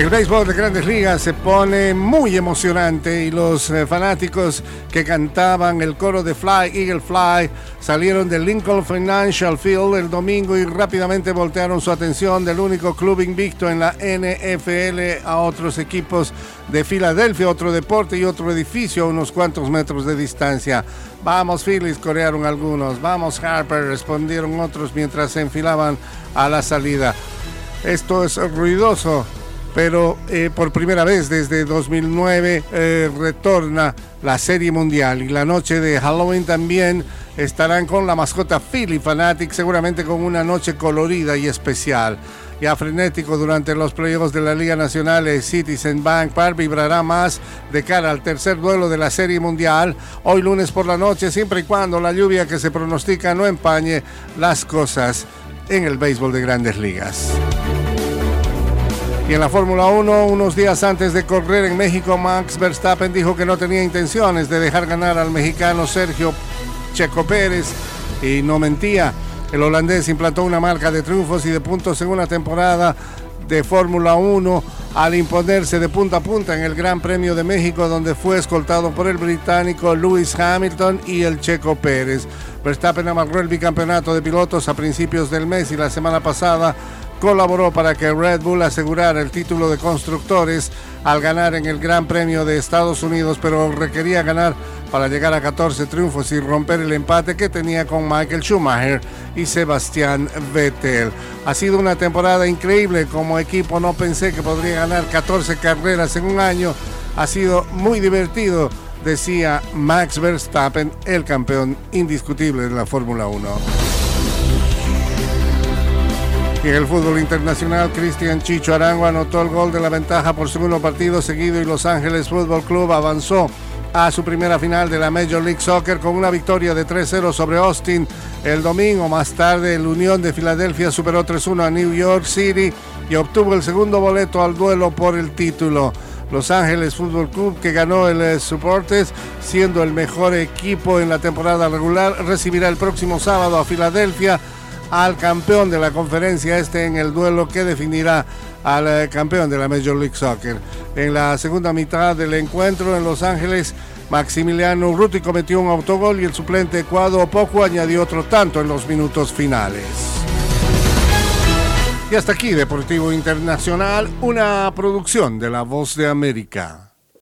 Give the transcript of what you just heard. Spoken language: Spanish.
El béisbol de grandes ligas se pone muy emocionante y los eh, fanáticos que cantaban el coro de Fly, Eagle Fly, salieron del Lincoln Financial Field el domingo y rápidamente voltearon su atención del único club invicto en la NFL a otros equipos de Filadelfia, otro deporte y otro edificio a unos cuantos metros de distancia. Vamos Phillies, corearon algunos. Vamos Harper, respondieron otros mientras se enfilaban a la salida. Esto es ruidoso pero eh, por primera vez desde 2009 eh, retorna la Serie Mundial y la noche de Halloween también estarán con la mascota Philly Fanatic, seguramente con una noche colorida y especial. Ya frenético durante los playoffs de la Liga Nacional, el Citizen Bank Park vibrará más de cara al tercer duelo de la Serie Mundial, hoy lunes por la noche, siempre y cuando la lluvia que se pronostica no empañe las cosas en el béisbol de grandes ligas. Y en la Fórmula 1, unos días antes de correr en México, Max Verstappen dijo que no tenía intenciones de dejar ganar al mexicano Sergio Checo Pérez y no mentía. El holandés implantó una marca de triunfos y de puntos en una temporada de Fórmula 1 al imponerse de punta a punta en el Gran Premio de México donde fue escoltado por el británico Lewis Hamilton y el checo Pérez. Verstappen amarró el bicampeonato de pilotos a principios del mes y la semana pasada colaboró para que Red Bull asegurara el título de constructores al ganar en el Gran Premio de Estados Unidos, pero requería ganar para llegar a 14 triunfos y romper el empate que tenía con Michael Schumacher y Sebastián Vettel. Ha sido una temporada increíble como equipo, no pensé que podría ganar 14 carreras en un año, ha sido muy divertido, decía Max Verstappen, el campeón indiscutible de la Fórmula 1. En el fútbol internacional, Cristian Chicho Arango anotó el gol de la ventaja por segundo partido seguido y Los Ángeles Fútbol Club avanzó a su primera final de la Major League Soccer con una victoria de 3-0 sobre Austin el domingo. Más tarde, el Unión de Filadelfia superó 3-1 a New York City y obtuvo el segundo boleto al duelo por el título. Los Ángeles Fútbol Club, que ganó el eh, Supporters, siendo el mejor equipo en la temporada regular, recibirá el próximo sábado a Filadelfia al campeón de la conferencia este en el duelo que definirá al eh, campeón de la Major League Soccer. En la segunda mitad del encuentro en Los Ángeles, Maximiliano Ruti cometió un autogol y el suplente Cuadro Poco añadió otro tanto en los minutos finales. Y hasta aquí Deportivo Internacional, una producción de La Voz de América.